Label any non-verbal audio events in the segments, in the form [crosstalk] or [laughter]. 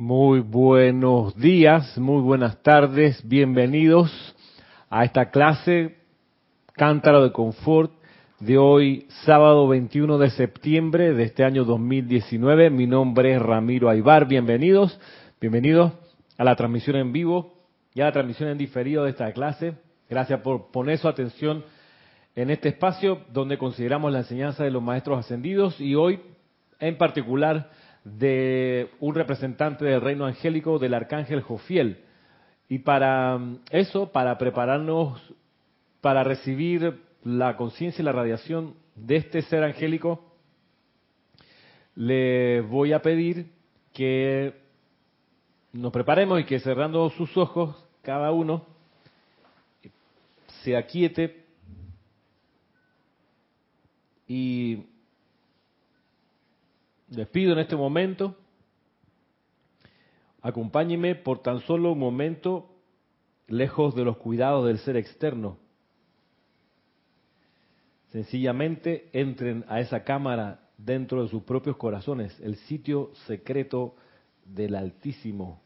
Muy buenos días, muy buenas tardes, bienvenidos a esta clase Cántaro de Confort de hoy, sábado 21 de septiembre de este año 2019. Mi nombre es Ramiro Aybar, bienvenidos, bienvenidos a la transmisión en vivo y a la transmisión en diferido de esta clase. Gracias por poner su atención en este espacio donde consideramos la enseñanza de los maestros ascendidos y hoy en particular de un representante del reino angélico del arcángel Jofiel. Y para mm, eso, para prepararnos para recibir la conciencia y la radiación de este ser angélico, le voy a pedir que nos preparemos y que cerrando sus ojos, cada uno se aquiete y despido en este momento. Acompáñenme por tan solo un momento lejos de los cuidados del ser externo. Sencillamente entren a esa cámara dentro de sus propios corazones, el sitio secreto del Altísimo.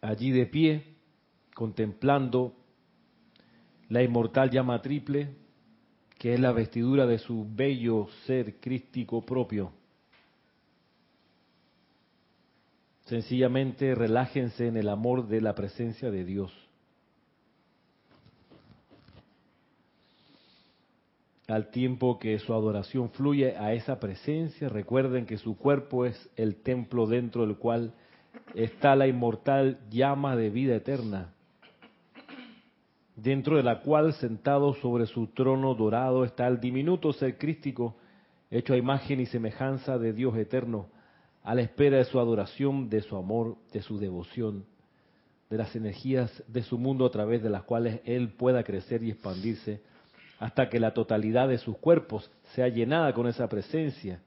Allí de pie, contemplando la inmortal llama triple, que es la vestidura de su bello ser crístico propio. Sencillamente relájense en el amor de la presencia de Dios. Al tiempo que su adoración fluye a esa presencia, recuerden que su cuerpo es el templo dentro del cual está la inmortal llama de vida eterna dentro de la cual sentado sobre su trono dorado está el diminuto ser crístico, hecho a imagen y semejanza de Dios eterno, a la espera de su adoración, de su amor, de su devoción, de las energías de su mundo a través de las cuales Él pueda crecer y expandirse, hasta que la totalidad de sus cuerpos sea llenada con esa presencia,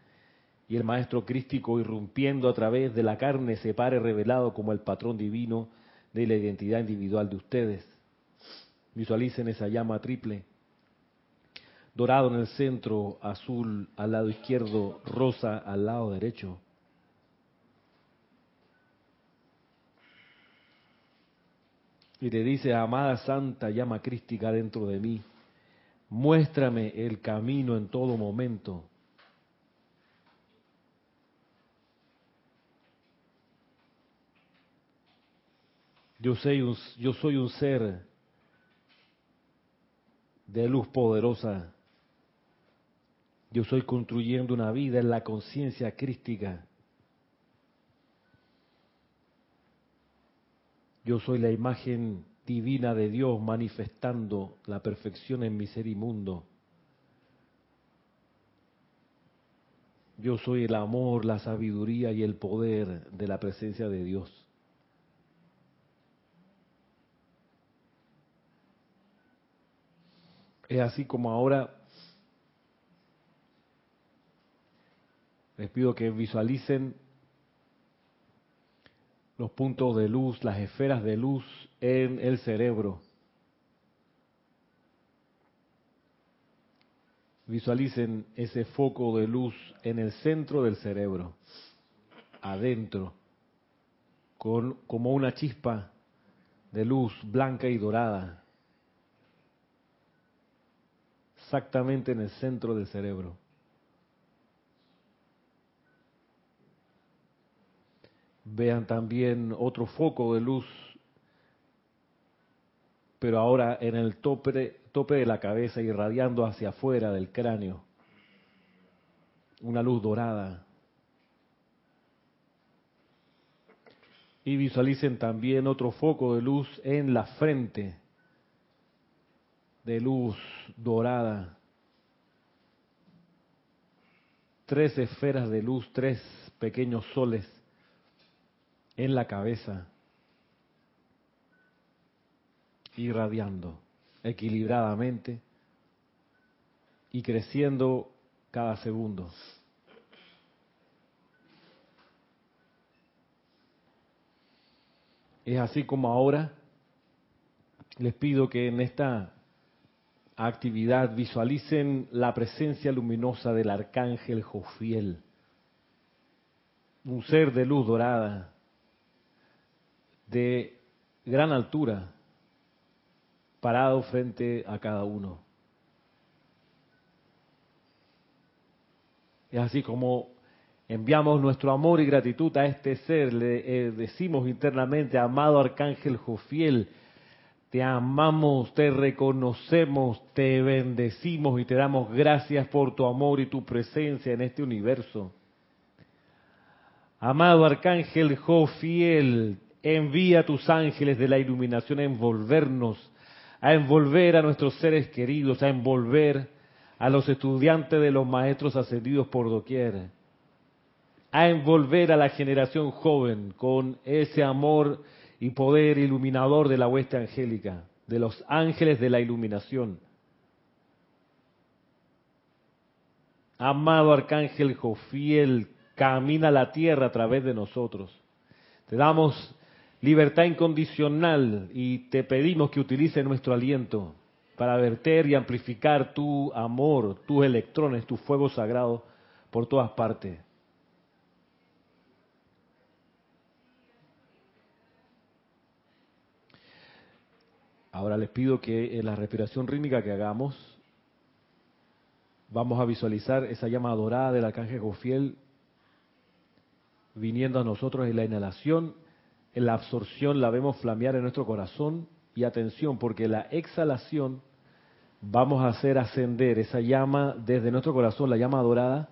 y el Maestro Crístico irrumpiendo a través de la carne se pare revelado como el patrón divino de la identidad individual de ustedes Visualicen esa llama triple. Dorado en el centro, azul al lado izquierdo, rosa al lado derecho. Y le dice, amada santa llama crística dentro de mí, muéstrame el camino en todo momento. Yo soy un, yo soy un ser de luz poderosa. Yo estoy construyendo una vida en la conciencia crística. Yo soy la imagen divina de Dios manifestando la perfección en mi ser inmundo. Yo soy el amor, la sabiduría y el poder de la presencia de Dios. Es así como ahora les pido que visualicen los puntos de luz, las esferas de luz en el cerebro. Visualicen ese foco de luz en el centro del cerebro, adentro, con, como una chispa de luz blanca y dorada. Exactamente en el centro del cerebro. Vean también otro foco de luz, pero ahora en el tope, tope de la cabeza, irradiando hacia afuera del cráneo. Una luz dorada. Y visualicen también otro foco de luz en la frente, de luz dorada. Tres esferas de luz, tres pequeños soles en la cabeza, irradiando equilibradamente y creciendo cada segundo. Es así como ahora les pido que en esta actividad visualicen la presencia luminosa del arcángel Jofiel. un ser de luz dorada, de gran altura, parado frente a cada uno. Es así como enviamos nuestro amor y gratitud a este ser, le eh, decimos internamente, amado Arcángel Jofiel, te amamos, te reconocemos, te bendecimos y te damos gracias por tu amor y tu presencia en este universo. Amado Arcángel Jofiel, envía tus ángeles de la iluminación a envolvernos, a envolver a nuestros seres queridos, a envolver a los estudiantes de los maestros ascendidos por doquier, a envolver a la generación joven con ese amor y poder iluminador de la hueste angélica, de los ángeles de la iluminación. Amado Arcángel Jofiel, camina la tierra a través de nosotros. Te damos libertad incondicional y te pedimos que utilice nuestro aliento para verter y amplificar tu amor, tus electrones, tu fuego sagrado por todas partes. Ahora les pido que en la respiración rítmica que hagamos, vamos a visualizar esa llama dorada del arcángel Gofiel viniendo a nosotros en la inhalación, en la absorción la vemos flamear en nuestro corazón. Y atención porque la exhalación vamos a hacer ascender esa llama desde nuestro corazón, la llama dorada,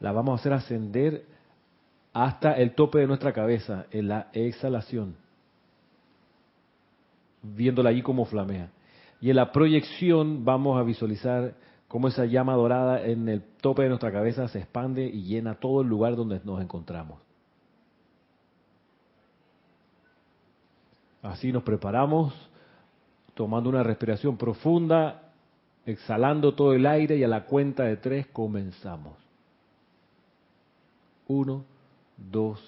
la vamos a hacer ascender hasta el tope de nuestra cabeza en la exhalación viéndola allí como flamea. Y en la proyección vamos a visualizar cómo esa llama dorada en el tope de nuestra cabeza se expande y llena todo el lugar donde nos encontramos. Así nos preparamos, tomando una respiración profunda, exhalando todo el aire y a la cuenta de tres comenzamos. Uno, dos,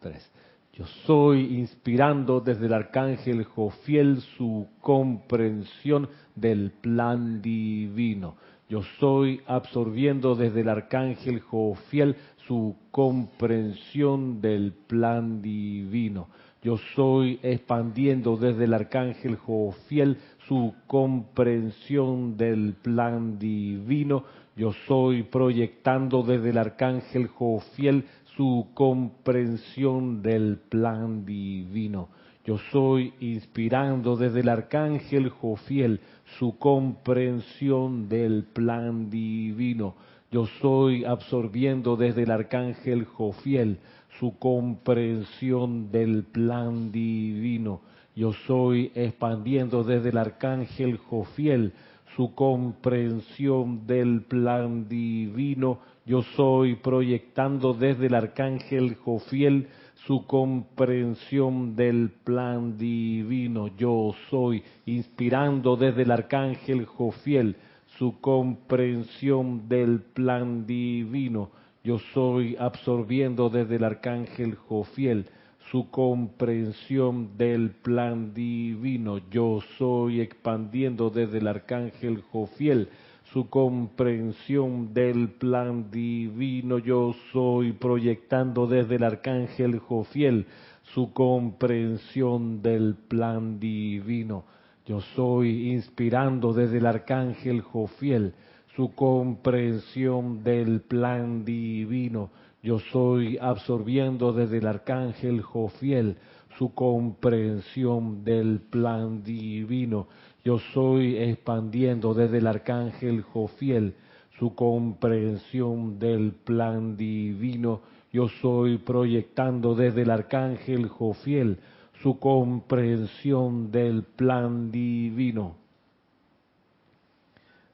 tres. Yo soy inspirando desde el arcángel Jofiel su comprensión del plan divino. Yo soy absorbiendo desde el arcángel Jofiel su comprensión del plan divino. Yo soy expandiendo desde el arcángel Jofiel su comprensión del plan divino. Yo soy proyectando desde el arcángel Jofiel su comprensión del plan divino. Yo soy inspirando desde el arcángel Jofiel su comprensión del plan divino. Yo soy absorbiendo desde el arcángel Jofiel su comprensión del plan divino. Yo soy expandiendo desde el arcángel Jofiel su comprensión del plan divino yo soy proyectando desde el arcángel Jofiel su comprensión del plan divino. Yo soy inspirando desde el arcángel Jofiel su comprensión del plan divino. Yo soy absorbiendo desde el arcángel Jofiel su comprensión del plan divino. Yo soy expandiendo desde el arcángel Jofiel su comprensión del plan divino. Yo soy proyectando desde el arcángel Jofiel su comprensión del plan divino. Yo soy inspirando desde el arcángel Jofiel su comprensión del plan divino. Yo soy absorbiendo desde el arcángel Jofiel su comprensión del plan divino. Yo soy expandiendo desde el arcángel Jofiel su comprensión del plan divino. Yo soy proyectando desde el arcángel Jofiel su comprensión del plan divino.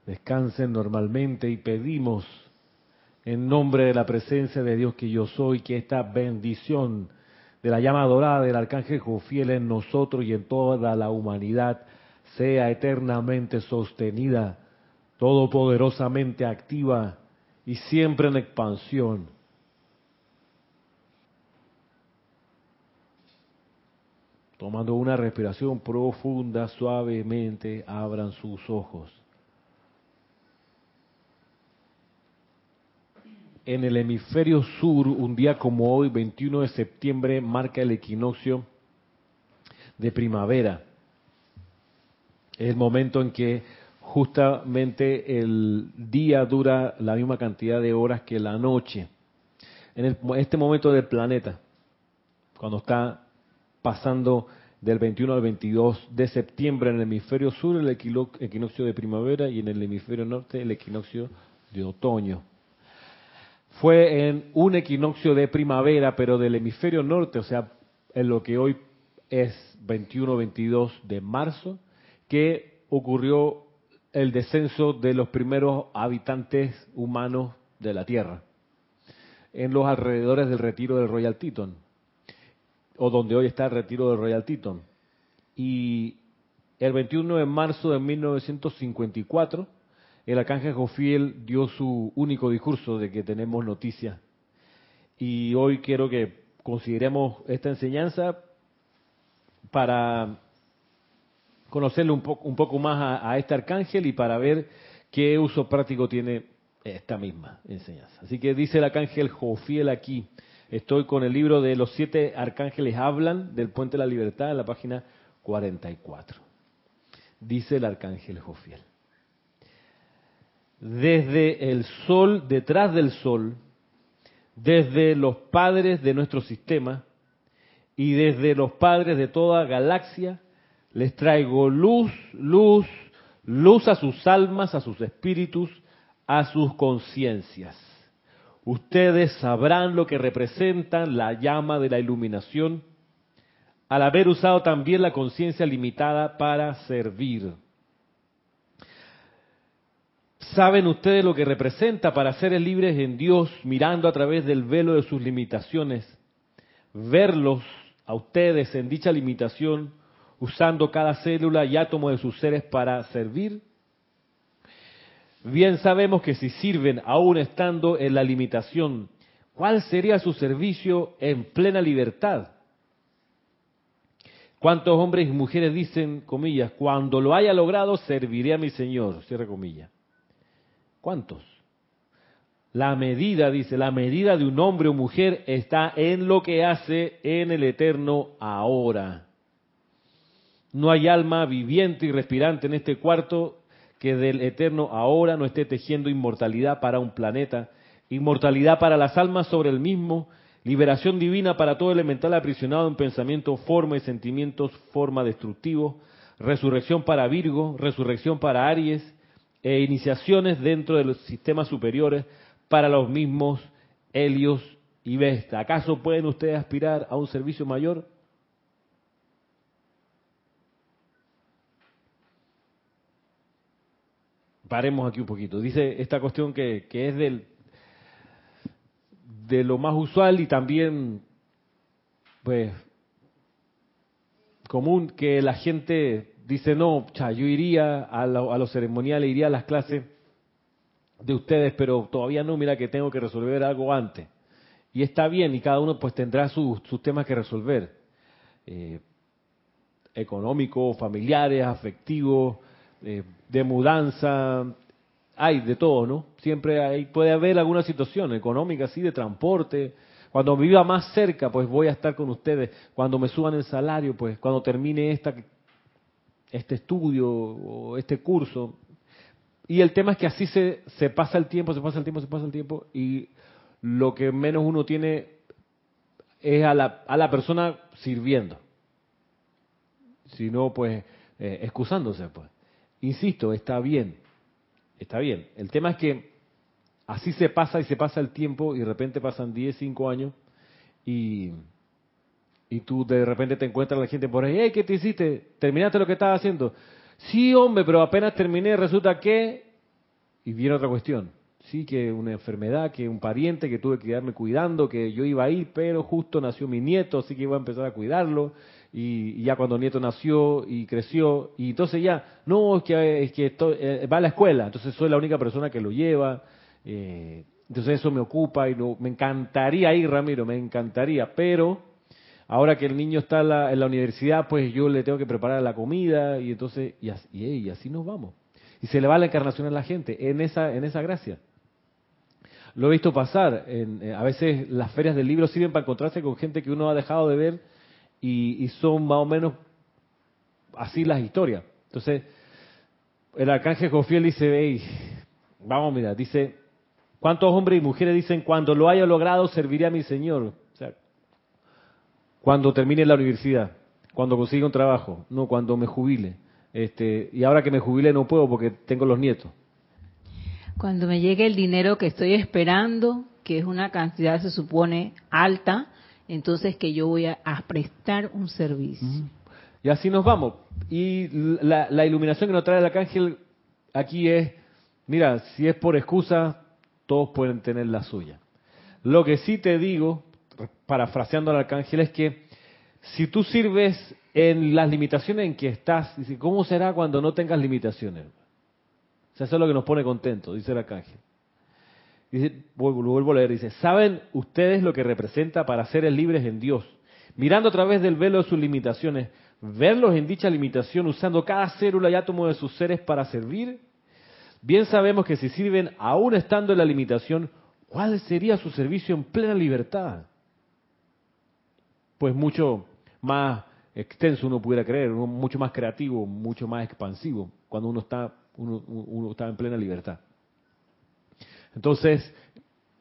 Descansen normalmente y pedimos en nombre de la presencia de Dios que yo soy que esta bendición de la llama dorada del arcángel Jofiel en nosotros y en toda la humanidad sea eternamente sostenida, todopoderosamente activa y siempre en expansión. Tomando una respiración profunda, suavemente abran sus ojos. En el hemisferio sur, un día como hoy, 21 de septiembre, marca el equinoccio de primavera. Es el momento en que justamente el día dura la misma cantidad de horas que la noche. En este momento del planeta, cuando está pasando del 21 al 22 de septiembre en el hemisferio sur el equinoccio de primavera y en el hemisferio norte el equinoccio de otoño. Fue en un equinoccio de primavera, pero del hemisferio norte, o sea, en lo que hoy es 21-22 de marzo, que ocurrió el descenso de los primeros habitantes humanos de la Tierra, en los alrededores del retiro del Royal Teton, o donde hoy está el retiro del Royal Teton. Y el 21 de marzo de 1954, el arcángel Jofiel dio su único discurso de que tenemos noticias. Y hoy quiero que consideremos esta enseñanza para conocerle un, poco, un poco más a, este arcángel y para ver qué uso práctico tiene esta misma enseñanza. Así que dice el arcángel Jofiel aquí, estoy con el libro de los siete arcángeles hablan del puente de la libertad en la página 44. Dice el arcángel Jofiel. Desde el sol, detrás del sol, desde los padres de nuestro sistema y desde los padres de toda galaxia, les traigo luz, luz, luz a sus almas, a sus espíritus, a sus conciencias. Ustedes sabrán lo que representan la llama de la iluminación al haber usado también la conciencia limitada para servir. ¿Saben ustedes lo que representa para seres libres en Dios mirando a través del velo de sus limitaciones? Verlos a ustedes en dicha limitación usando cada célula y átomo de sus seres para servir? Bien sabemos que si sirven aún estando en la limitación, ¿cuál sería su servicio en plena libertad? ¿Cuántos hombres y mujeres dicen, comillas, cuando lo haya logrado, serviré a mi Señor? Cierra comillas. ¿Cuántos? La medida, dice, la medida de un hombre o mujer está en lo que hace en el eterno ahora. No hay alma viviente y respirante en este cuarto que del eterno ahora no esté tejiendo inmortalidad para un planeta, inmortalidad para las almas sobre el mismo, liberación divina para todo elemental aprisionado en pensamiento, forma y sentimientos, forma destructivo, resurrección para Virgo, resurrección para Aries, e iniciaciones dentro de los sistemas superiores para los mismos Helios y Vesta. ¿Acaso pueden ustedes aspirar a un servicio mayor? paremos aquí un poquito. Dice esta cuestión que, es del, de lo más usual y también, pues, común que la gente dice, no, yo iría a, a los ceremoniales, iría a las clases de ustedes, pero todavía no, mira que tengo que resolver algo antes. Y está bien, y cada uno pues tendrá sus, temas que resolver. Eh, económicos, familiares, afectivos, eh, de mudanza, hay de todo, ¿no? Siempre hay, puede haber alguna situación económica, así, de transporte. Cuando viva más cerca, pues voy a estar con ustedes. Cuando me suban el salario, pues cuando termine esta, este estudio o este curso. Y el tema es que así se, se pasa el tiempo, se pasa el tiempo, se pasa el tiempo, y lo que menos uno tiene es a la, a la persona sirviendo. Si no, pues, eh, excusándose, pues. Insisto, está bien, está bien. El tema es que así se pasa y se pasa el tiempo y de repente pasan 10, 5 años y, y tú de repente te encuentras la gente por ahí, hey, ¿qué te hiciste? ¿Terminaste lo que estabas haciendo? Sí, hombre, pero apenas terminé, resulta que... Y viene otra cuestión. Sí, que una enfermedad, que un pariente que tuve que quedarme cuidando, que yo iba a ir, pero justo nació mi nieto, así que iba a empezar a cuidarlo y, ya cuando Nieto nació y creció, y entonces ya, no, es que, es que eh, va a la escuela, entonces soy la única persona que lo lleva, eh, entonces eso me ocupa y me encantaría ir, Ramiro, me encantaría, pero ahora que el niño está en la, universidad, pues yo le tengo que preparar la comida y entonces, y así, así nos vamos. Y se le va la encarnación a la gente en esa, en esa gracia. Lo he visto pasar. Eh, a veces las ferias del libro sirven para encontrarse con gente que uno ha dejado de ver y, y son más o menos así las historias. Entonces, el arcángel Jofiel dice, hey, vamos mira, dice, ¿cuántos hombres y mujeres dicen, cuando lo haya logrado, serviré a mi Señor? Cuando termine la universidad, cuando consiga un trabajo, no cuando me jubile. Este, y ahora que me jubile no puedo porque tengo los nietos. Cuando me llegue el dinero que estoy esperando, que es una cantidad se supone alta, entonces que yo voy a, prestar un servicio. Y así nos vamos. Y la, la iluminación que nos trae el arcángel aquí es, mira, si es por excusa, todos pueden tener la suya. Lo que sí te digo, parafraseando al arcángel, es que si tú sirves en las limitaciones en que estás, dice, ¿cómo será cuando no tengas limitaciones? O sea, eso es lo que nos pone contentos, dice el arcángel. Dice, vuelvo, vuelvo a leer, dice, ¿saben ustedes lo que representa para seres libres en Dios? Mirando a través del velo de sus limitaciones, verlos en dicha limitación, usando cada célula y átomo de sus seres para servir, bien sabemos que si sirven aún estando en la limitación, ¿cuál sería su servicio en plena libertad? Pues mucho más extenso uno pudiera creer, mucho más creativo, mucho más expansivo, cuando uno está, uno, uno está en plena libertad. Entonces,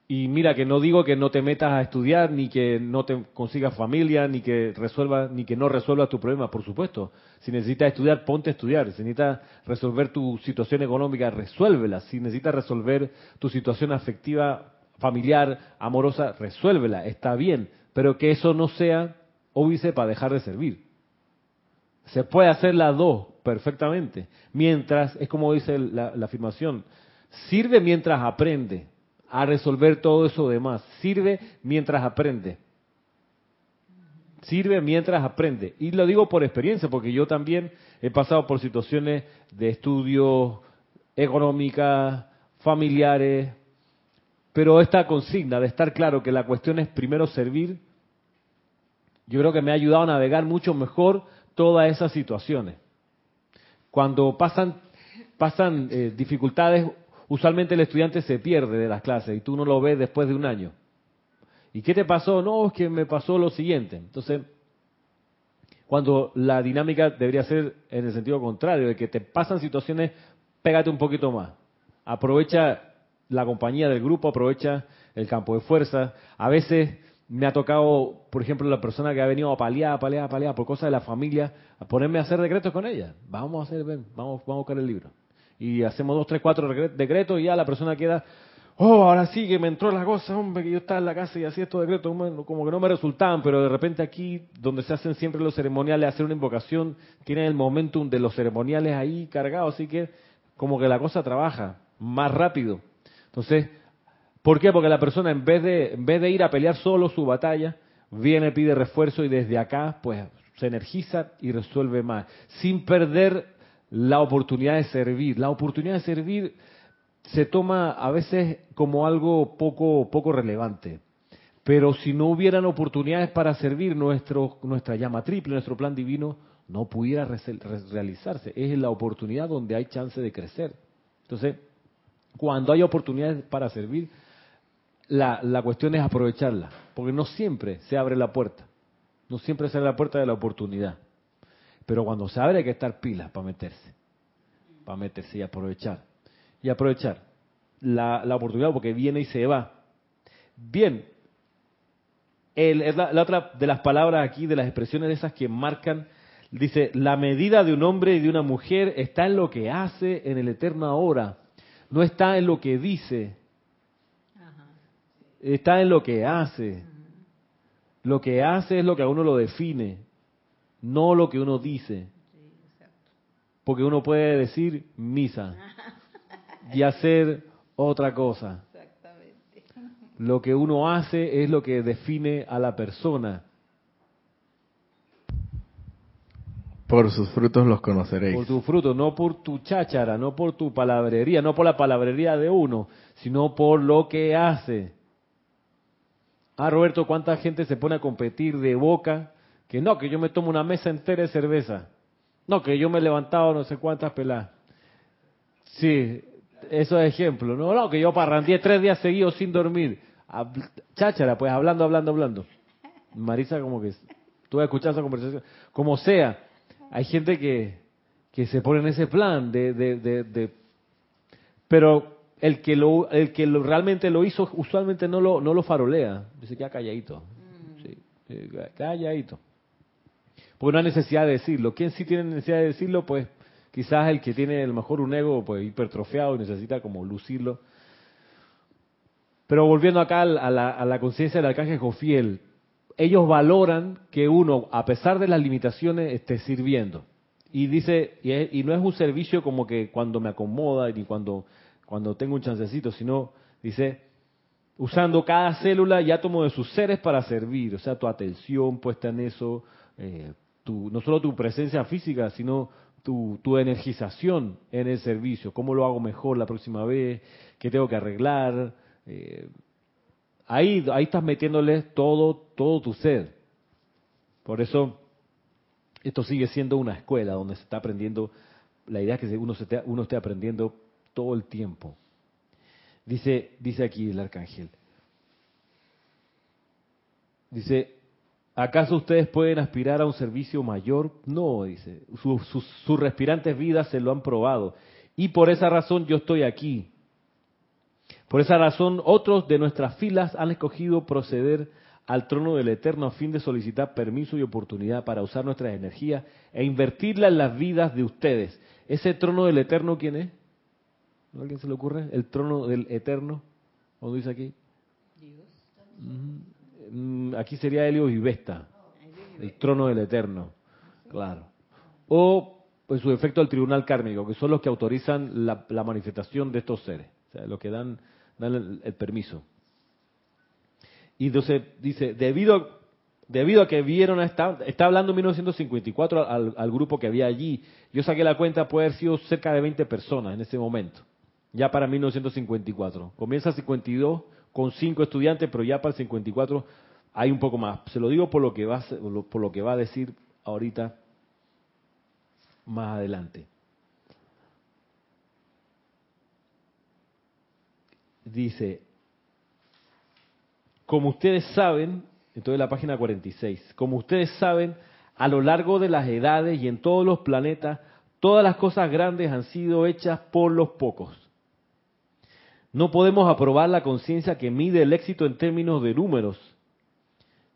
y mira que no digo que no te metas a estudiar, ni que no te consigas familia, ni que resuelva, ni que no resuelvas tu problema, por supuesto. Si necesitas estudiar, ponte a estudiar. Si necesitas resolver tu situación económica, resuélvela. Si necesitas resolver tu situación afectiva, familiar, amorosa, resuélvela. Está bien. Pero que eso no sea óbice para dejar de servir. Se puede hacer las dos perfectamente. Mientras, es como dice la, afirmación, sirve mientras aprende a resolver todo eso demás. Sirve mientras aprende. Sirve mientras aprende. Y lo digo por experiencia, porque yo también he pasado por situaciones de estudios económicas, familiares, pero esta consigna de estar claro que la cuestión es primero servir, yo creo que me ha ayudado a navegar mucho mejor todas esas situaciones. Cuando pasan, pasan eh, dificultades usualmente el estudiante se pierde de las clases y tú no lo ves después de un año. ¿Y qué te pasó? No, es que me pasó lo siguiente. Entonces, cuando la dinámica debería ser en el sentido contrario, de que te pasan situaciones, pégate un poquito más. Aprovecha la compañía del grupo, aprovecha el campo de fuerza. A veces me ha tocado, por ejemplo, la persona que ha venido a paliar, a paliar, a paliar por cosas de la familia, a ponerme a hacer decretos con ella. Vamos a hacer, ven, vamos, a buscar el libro y hacemos dos, tres, cuatro decretos y ya la persona queda, oh, ahora sí que me entró la cosa, hombre, que yo estaba en la casa y hacía estos decretos, como que no me resultaban, pero de repente aquí, donde se hacen siempre los ceremoniales, hacer una invocación, tienen el momentum de los ceremoniales ahí cargados, así que como que la cosa trabaja más rápido. Entonces, ¿por qué? Porque la persona en vez de, en vez de ir a pelear solo su batalla, viene, pide refuerzo y desde acá, pues se energiza y resuelve más, sin perder la oportunidad de servir. La oportunidad de servir se toma a veces como algo poco, poco relevante. Pero si no hubieran oportunidades para servir, nuestro, nuestra llama triple, nuestro plan divino, no pudiera realizarse. Es la oportunidad donde hay chance de crecer. Entonces, cuando hay oportunidades para servir, la, la cuestión es aprovecharla, porque no siempre se abre la puerta, no siempre se abre la puerta de la oportunidad. Pero cuando se abre hay que estar pilas para meterse. Para meterse y aprovechar. Y aprovechar la, oportunidad porque viene y se va. Bien. El, la, la otra de las palabras aquí, de las expresiones de esas que marcan, dice, la medida de un hombre y de una mujer está en lo que hace en el eterno ahora. No está en lo que dice. Está en lo que hace. Lo que hace es lo que a uno lo define no lo que uno dice. Porque uno puede decir misa [laughs] y hacer otra cosa. Lo que uno hace es lo que define a la persona. Por sus frutos los conoceréis. Por tus frutos, no por tu cháchara, no por tu palabrería, no por la palabrería de uno, sino por lo que hace. Ah, Roberto, ¿cuánta gente se pone a competir de boca que no, que yo me tomo una mesa entera de cerveza. No, que yo me he levantado no sé cuántas peladas. Sí, Esos ejemplos. No, no, que yo parrandeé tres días seguidos sin dormir. Cháchara, pues hablando, hablando, hablando. Marisa como que tú escuchado esa conversación. Como sea, hay gente que, que se pone en ese plan de, de, de, de pero el que lo el que lo, realmente lo hizo usualmente no lo no lo farolea. Dice queda calladito. Mm. sí, calladito. Porque no hay necesidad de decirlo. Quién sí tiene necesidad de decirlo pues quizás el que tiene a lo mejor un ego pues hipertrofeado y necesita como lucirlo. Pero volviendo acá a la, a la conciencia del arcángel Jofiel ellos valoran que uno a pesar de las limitaciones esté sirviendo. Y dice y, y no es un servicio como que cuando me acomoda ni cuando cuando tengo un chancecito, sino, dice, usando cada célula y átomo de sus seres para servir, o sea, tu atención puesta en eso, eh, no solo tu presencia física, sino tu, tu, energización en el servicio, cómo lo hago mejor la próxima vez, qué tengo que arreglar. Eh, ahí, ahí estás metiéndole todo, todo tu ser. Por eso, esto sigue siendo una escuela donde se está aprendiendo, la idea es que uno, se uno esté aprendiendo todo el tiempo. Dice, dice aquí el arcángel. Dice, ¿acaso ustedes pueden aspirar a un servicio mayor? No, dice, sus respirantes vidas se lo han probado. Y por esa razón yo estoy aquí. Por esa razón otros de nuestras filas han escogido proceder al trono del Eterno a fin de solicitar permiso y oportunidad para usar nuestras energías e invertirla en las vidas de ustedes. ¿Ese trono del Eterno quién es? ¿A alguien se le ocurre? El trono del eterno. ¿Cómo dice aquí? Mm, aquí sería Helios y Vesta. El trono del eterno. Claro. O, pues, su efecto, al tribunal kármico, que son los que autorizan la, manifestación de estos seres. O sea, los que dan, dan el, permiso. Y entonces dice, debido, debido a que vieron, a esta, está hablando en 1954 al, al, grupo que había allí. Yo saqué la cuenta, puede haber sido cerca de 20 personas en ese momento ya para 1954. Comienza 52 con cinco estudiantes, pero ya para el 54 hay un poco más. Se lo digo por lo que va, por lo que va a decir ahorita más adelante. Dice, como ustedes saben, entonces la página 46, como ustedes saben, a lo largo de las edades y en todos los planetas, todas las cosas grandes han sido hechas por los pocos. No podemos aprobar la conciencia que mide el éxito en términos de números,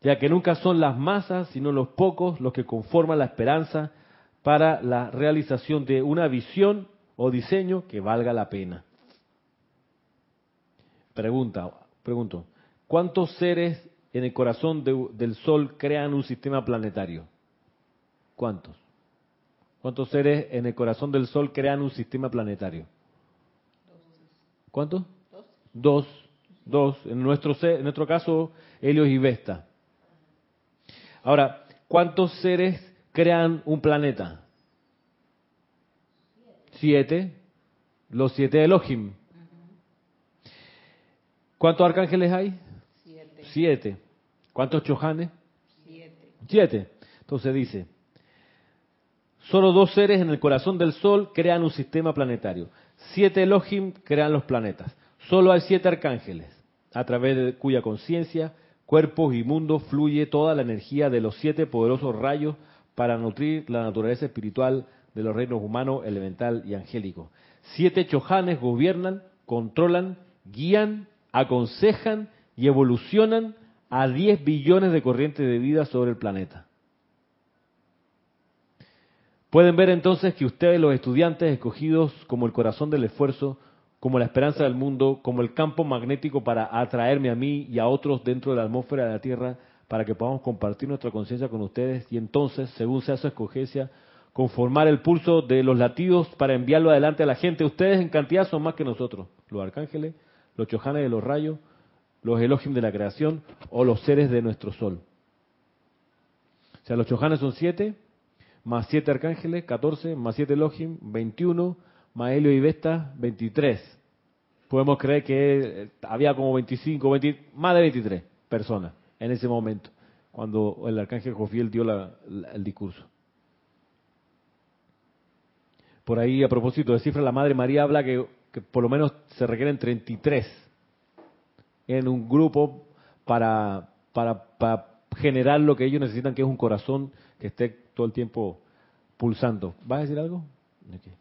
ya que nunca son las masas, sino los pocos los que conforman la esperanza para la realización de una visión o diseño que valga la pena. Pregunta, pregunto, ¿cuántos seres en el corazón del Sol crean un sistema planetario? ¿Cuántos? ¿Cuántos seres en el corazón del Sol crean un sistema planetario? ¿Cuántos? Dos. Dos. En nuestro, en nuestro caso, Helios y Vesta. Ahora, ¿cuántos seres crean un planeta? Siete. Los siete Elohim. ¿Cuántos arcángeles hay? Siete. Siete. ¿Cuántos chojanes? Siete. Siete. Entonces dice, solo dos seres en el corazón del Sol crean un sistema planetario. Siete Elohim crean los planetas. Solo hay siete arcángeles, a través de cuya conciencia, cuerpos y mundos fluye toda la energía de los siete poderosos rayos para nutrir la naturaleza espiritual de los reinos humano, elemental y angélico. Siete chojanes gobiernan, controlan, guían, aconsejan y evolucionan a diez billones de corrientes de vida sobre el planeta. Pueden ver entonces que ustedes, los estudiantes escogidos como el corazón del esfuerzo, como la esperanza del mundo, como el campo magnético para atraerme a mí y a otros dentro de la atmósfera de la Tierra, para que podamos compartir nuestra conciencia con ustedes y entonces, según sea su escogencia, conformar el pulso de los latidos para enviarlo adelante a la gente. Ustedes en cantidad son más que nosotros, los arcángeles, los chojanes de los rayos, los elohim de la creación o los seres de nuestro sol. O sea, los chojanes son siete, más siete arcángeles, 14, más siete Elohim, 21, más Helio y Vesta, 23. Podemos creer que había como 25, más de 23 personas en ese momento, cuando el arcángel Jofiel dio el discurso. Por ahí, a propósito de cifra, la Madre María habla que que por lo menos se requieren 33 en un grupo para, para, para generar lo que ellos necesitan, que es un corazón que esté todo el tiempo pulsando. ¿Vas a decir algo? Ok.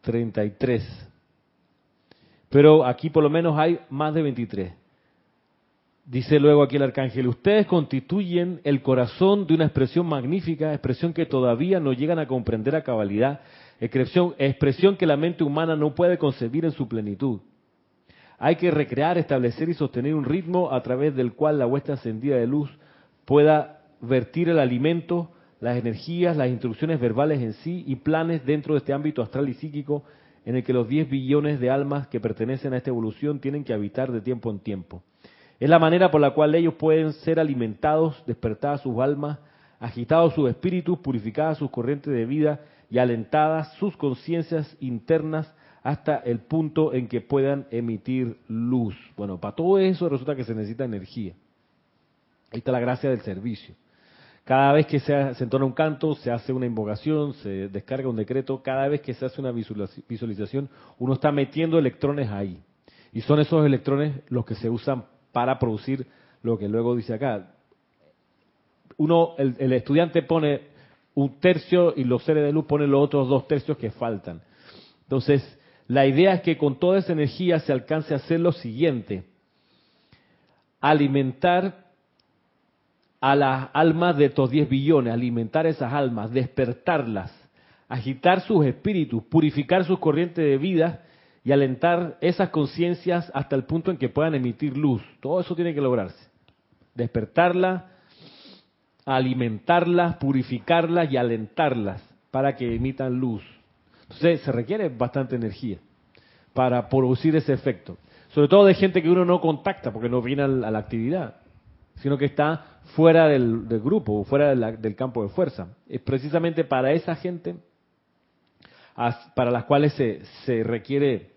33. Pero aquí por lo menos hay más de 23. Dice luego aquí el arcángel, ustedes constituyen el corazón de una expresión magnífica, expresión que todavía no llegan a comprender a cabalidad, expresión, expresión que la mente humana no puede concebir en su plenitud. Hay que recrear, establecer y sostener un ritmo a través del cual la huesta encendida de luz pueda vertir el alimento, las energías, las instrucciones verbales en sí y planes dentro de este ámbito astral y psíquico en el que los 10 billones de almas que pertenecen a esta evolución tienen que habitar de tiempo en tiempo. Es la manera por la cual ellos pueden ser alimentados, despertadas sus almas, agitados sus espíritus, purificadas sus corrientes de vida y alentadas sus conciencias internas hasta el punto en que puedan emitir luz. Bueno, para todo eso resulta que se necesita energía. Ahí está la gracia del servicio. Cada vez que se, se entona un canto, se hace una invocación, se descarga un decreto, cada vez que se hace una visualización, uno está metiendo electrones ahí. Y son esos electrones los que se usan para producir lo que luego dice acá. Uno, el, estudiante pone un tercio y los seres de luz ponen los otros dos tercios que faltan. Entonces, la idea es que con toda esa energía se alcance a hacer lo siguiente. Alimentar a las almas de estos 10 billones, alimentar esas almas, despertarlas, agitar sus espíritus, purificar sus corrientes de vida y alentar esas conciencias hasta el punto en que puedan emitir luz. Todo eso tiene que lograrse. Alimentarlas, purificarlas y alentarlas para que emitan luz. Entonces se requiere bastante energía para producir ese efecto. Sobre todo de gente que uno no contacta porque no viene a la actividad, sino que está fuera del, grupo, fuera del campo de fuerza. Es precisamente para esa gente para las cuales se, se requiere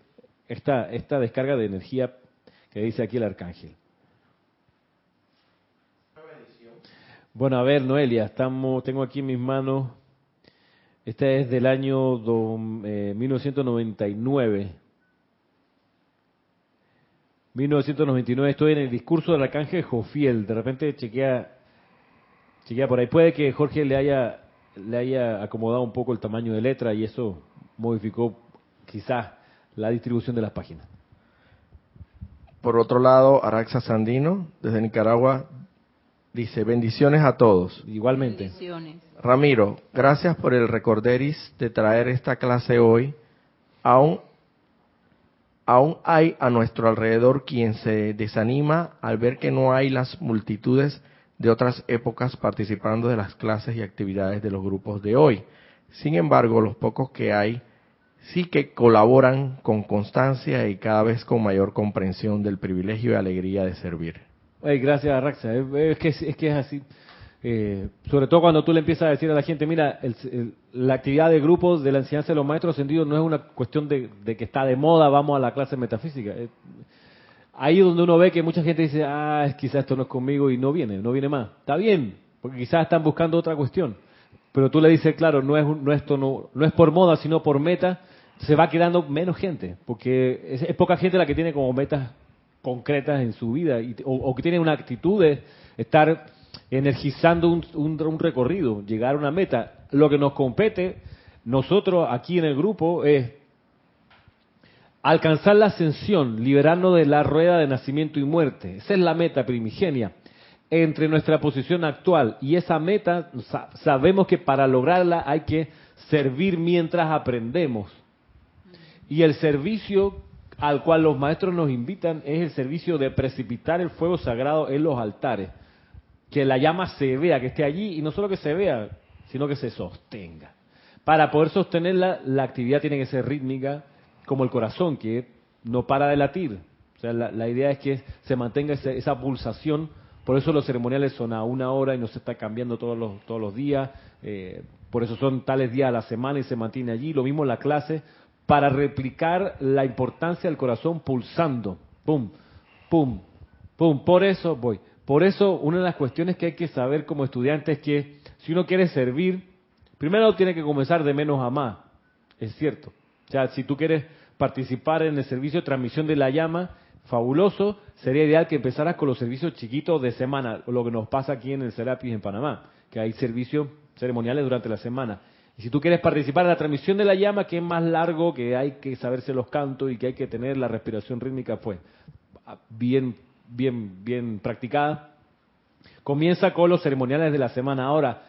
esta, esta descarga de energía que dice aquí el arcángel. Bueno, a ver, Noelia, estamos, tengo aquí en mis manos, esta es del año 1999. 1999, eh, estoy en el discurso del arcángel Jofiel. De repente chequea, chequea por ahí. Puede que Jorge le haya, le haya acomodado un poco el tamaño de letra y eso modificó quizás la distribución de las páginas. Por otro lado, Araxa Sandino, desde Nicaragua, dice, bendiciones a todos. Igualmente. Bendiciones. Ramiro, gracias por el recorderis de traer esta clase hoy. Aún, aún hay a nuestro alrededor quien se desanima al ver que no hay las multitudes de otras épocas participando de las clases y actividades de los grupos de hoy. Sin embargo, los pocos que hay sí que colaboran con constancia y cada vez con mayor comprensión del privilegio y alegría de servir. Gracias, Raxa. Es que es, que es así. Eh, sobre todo cuando tú le empiezas a decir a la gente, mira, la actividad de grupos de la enseñanza de los maestros ascendidos no es una cuestión de, que está de moda, vamos a la clase metafísica. Eh, ahí es donde uno ve que mucha gente dice, ah, quizás esto no es conmigo y no viene, no viene más. Está bien, porque quizás están buscando otra cuestión. Pero tú le dices, claro, no es, no, esto no, no es por moda, sino por meta, se va quedando menos gente, porque es, poca gente la que tiene como metas concretas en su vida o, que tiene una actitud de estar energizando un, un, recorrido, llegar a una meta. Lo que nos compete nosotros aquí en el grupo es alcanzar la ascensión, liberarnos de la rueda de nacimiento y muerte. Esa es la meta primigenia. Entre nuestra posición actual y esa meta, sabemos que para lograrla hay que servir mientras aprendemos. Y el servicio al cual los maestros nos invitan es el servicio de precipitar el fuego sagrado en los altares. Que la llama se vea, que esté allí y no solo que se vea, sino que se sostenga. Para poder sostenerla, la actividad tiene que ser rítmica, como el corazón, que no para de latir. O sea, la, idea es que se mantenga esa pulsación. Por eso los ceremoniales son a una hora y no se está cambiando todos los, todos los días. Eh, por eso son tales días a la semana y se mantiene allí. Lo mismo la clase, para replicar la importancia del corazón pulsando. Pum, pum, pum. Por eso voy. Por eso una de las cuestiones que hay que saber como estudiante es que si uno quiere servir, primero tiene que comenzar de menos a más. Es cierto. O sea, si tú quieres participar en el servicio de transmisión de la llama, fabuloso. Sería ideal que empezaras con los servicios chiquitos de semana, lo que nos pasa aquí en el Serapis en Panamá, que hay servicios ceremoniales durante la semana. Y si tú quieres participar en la transmisión de la llama, que es más largo, que hay que saberse los cantos y que hay que tener la respiración rítmica, pues, bien, bien, bien practicada, comienza con los ceremoniales de la semana. Ahora,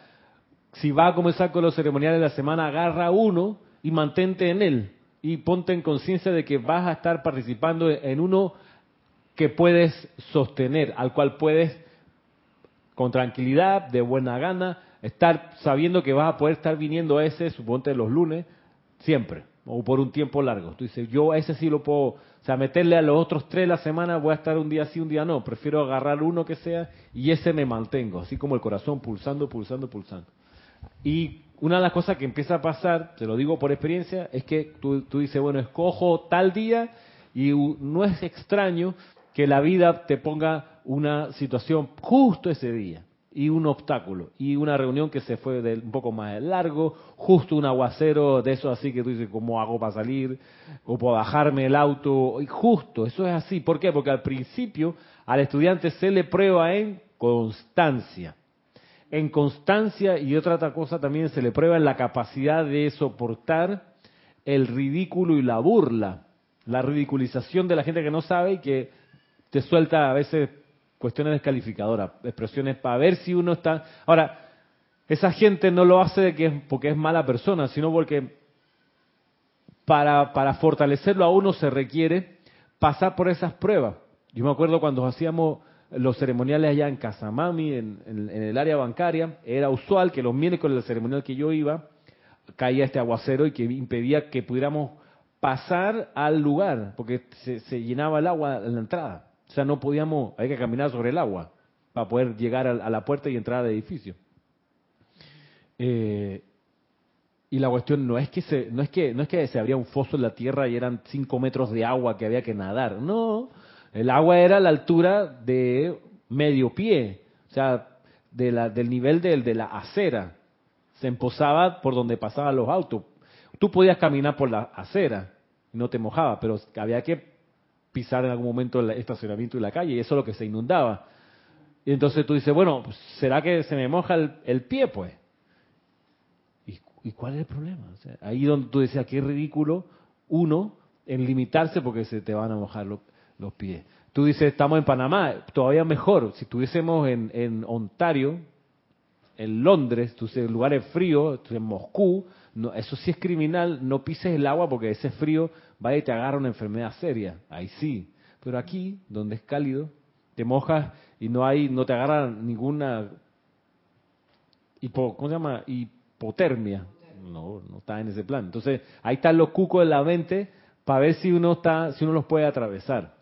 si va a comenzar con los ceremoniales de la semana, agarra uno y mantente en él. Y ponte en conciencia de que vas a estar participando en uno que puedes sostener, al cual puedes, con tranquilidad, de buena gana, estar sabiendo que vas a poder estar viniendo a ese, suponte los lunes, siempre, o por un tiempo largo. Tú dices, yo a ese sí lo puedo, o sea, meterle a los otros tres la semana, voy a estar un día sí, un día no. Prefiero agarrar uno que sea y ese me mantengo, así como el corazón pulsando, pulsando, pulsando. Y una de las cosas que empieza a pasar, te lo digo por experiencia, es que tú, tú dices, bueno, escojo tal día y no es extraño que la vida te ponga una situación justo ese día y un obstáculo y una reunión que se fue de un poco más largo, justo un aguacero de eso así que tú dices, ¿cómo hago para salir? O para bajarme el auto, y justo, eso es así. ¿Por qué? Porque al principio al estudiante se le prueba en constancia. En constancia y otra, otra cosa también se le prueba en la capacidad de soportar el ridículo y la burla, la ridiculización de la gente que no sabe y que te suelta a veces cuestiones descalificadoras, expresiones para ver si uno está... Ahora, esa gente no lo hace que porque es mala persona, sino porque para, para fortalecerlo a uno se requiere pasar por esas pruebas. Yo me acuerdo cuando hacíamos los ceremoniales allá en Casamami, en, el área bancaria, era usual que los miércoles del ceremonial que yo iba, caía este aguacero y que impedía que pudiéramos pasar al lugar, porque se llenaba el agua en la entrada. O sea, no podíamos, hay que caminar sobre el agua para poder llegar a, la puerta y entrar al edificio. Eh, y la cuestión no es que se, no es que, no es que se abría un foso en la tierra y eran cinco metros de agua que había que nadar. No, el agua era a la altura de medio pie, o sea, de la, del nivel de, de la acera. Se emposaba por donde pasaban los autos. Tú podías caminar por la acera no te mojaba, pero había que pisar en algún momento el estacionamiento y la calle, y eso es lo que se inundaba. Y entonces tú dices, bueno, pues, ¿será que se me moja el, pie, pues? ¿Y, cuál es el problema? ahí donde tú decías, qué ridículo, uno, en limitarse porque se te van a mojar los pies. Tú dices, estamos en Panamá, todavía mejor, si estuviésemos en, en Ontario, en Londres, tú en lugares fríos, en Moscú, no, eso sí es criminal, no pises el agua porque ese frío vaya y te agarra una enfermedad seria, ahí sí. Pero aquí, donde es cálido, te mojas y no hay, no te agarra ninguna hipo, ¿cómo se llama? hipotermia. No, no está en ese plan. Entonces, ahí están los cucos de la mente para ver si uno está, si uno los puede atravesar.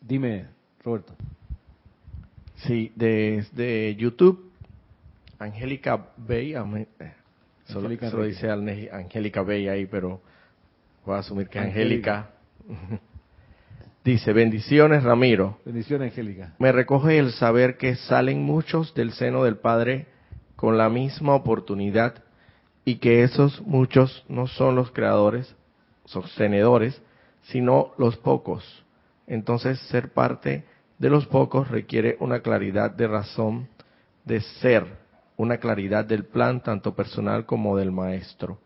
Dime, Roberto. Sí, desde YouTube, Angélica Bey, eh, solo, solo dice Angélica Bey ahí, pero voy a asumir que Angélica. [laughs] Dice, bendiciones Ramiro. Bendiciones Angélica. Me recoge el saber que salen muchos del seno del Padre con la misma oportunidad y que esos muchos no son los creadores, sostenedores, sino los pocos. Entonces ser parte de los pocos requiere una claridad de razón de ser, una claridad del plan tanto personal como del maestro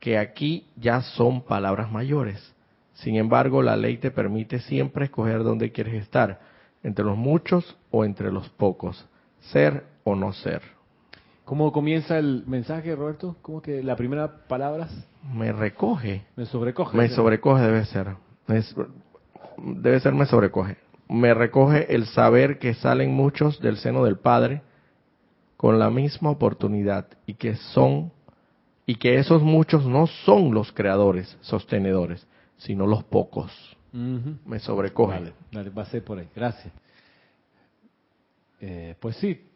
que aquí ya son palabras mayores. Sin embargo, la ley te permite siempre escoger dónde quieres estar, entre los muchos o entre los pocos, ser o no ser. ¿Cómo comienza el mensaje, Roberto? ¿Cómo que la primera palabra? Me recoge. Me sobrecoge. Me sobrecoge debe ser. debe ser me sobrecoge. Me recoge el saber que salen muchos del seno del Padre con la misma oportunidad y que son y que esos muchos no son los creadores, sostenedores, sino los pocos. Me sobrecoge. Vale, dale, va a ser por ahí. Gracias. Eh, pues sí,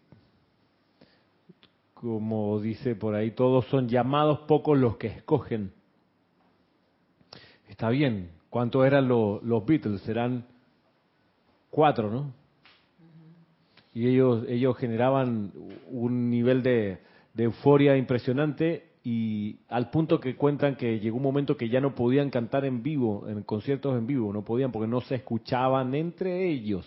como dice por ahí, todos son llamados, pocos los que escogen. Está bien. ¿Cuántos eran los, los Beatles? Serán cuatro, ¿no? Y ellos, ellos generaban un nivel de, de euforia impresionante y al punto que cuentan que llegó un momento que ya no podían cantar en vivo, en conciertos en vivo, no podían porque no se escuchaban entre ellos.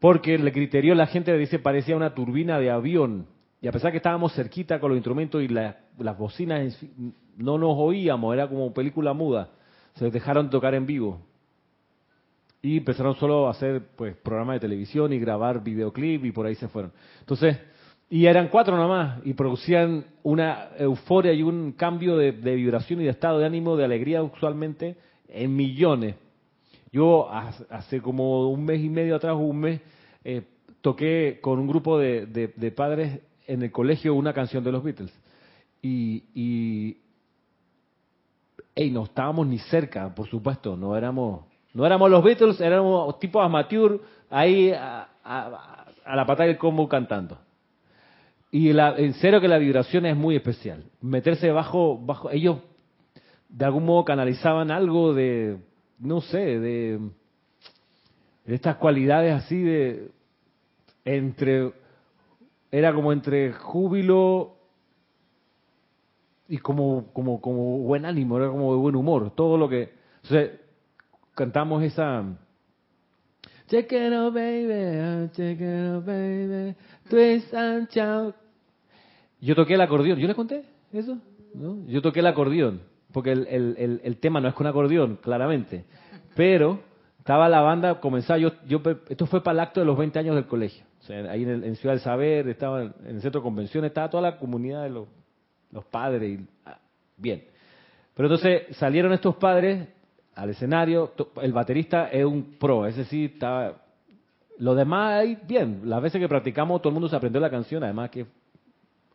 Porque el criterio la gente dice parecía una turbina de avión. Y a pesar que estábamos cerquita con los instrumentos y las bocinas no nos oíamos, era como película muda, se les dejaron tocar en vivo. Y empezaron solo a hacer pues programas de televisión y grabar videoclip y por ahí se fueron. Entonces, y eran cuatro nomás y producían una euforia y un cambio de, vibración y de estado de ánimo, de alegría usualmente en millones. Yo hace como un mes y medio atrás, un mes, eh, toqué con un grupo de, padres en el colegio una canción de los Beatles. Y, y no estábamos ni cerca, por supuesto, no éramos, no éramos los Beatles, éramos tipo amateur ahí a la pata del combo cantando. Y la, en serio que la vibración es muy especial. Meterse bajo, bajo, ellos de algún modo canalizaban algo de, no sé, de, de estas cualidades así de, entre, era como entre júbilo y como, como, como buen ánimo, era como de buen humor, todo lo que, o cantamos esa, Check it baby, check it baby, and shout, yo toqué el acordeón. ¿Yo le conté eso? ¿No? Yo toqué el acordeón, porque el, el, el, tema no es con acordeón, claramente. Pero estaba la banda, comenzaba, yo, yo, esto fue para el acto de los 20 años del colegio. O sea, ahí en, Ciudad del Saber, estaba en el centro de convenciones, estaba toda la comunidad de los, los padres. Y, ah, bien. Pero entonces salieron estos padres al escenario, el baterista es un pro, ese sí estaba... Lo demás, ahí, bien, las veces que practicamos todo el mundo se aprendió la canción, además que